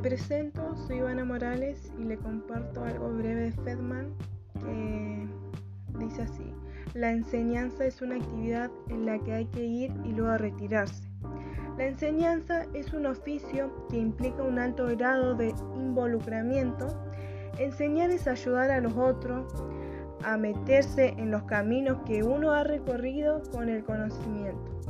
presento, soy Ivana Morales y le comparto algo breve de Fedman que dice así. La enseñanza es una actividad en la que hay que ir y luego retirarse. La enseñanza es un oficio que implica un alto grado de involucramiento. Enseñar es ayudar a los otros a meterse en los caminos que uno ha recorrido con el conocimiento.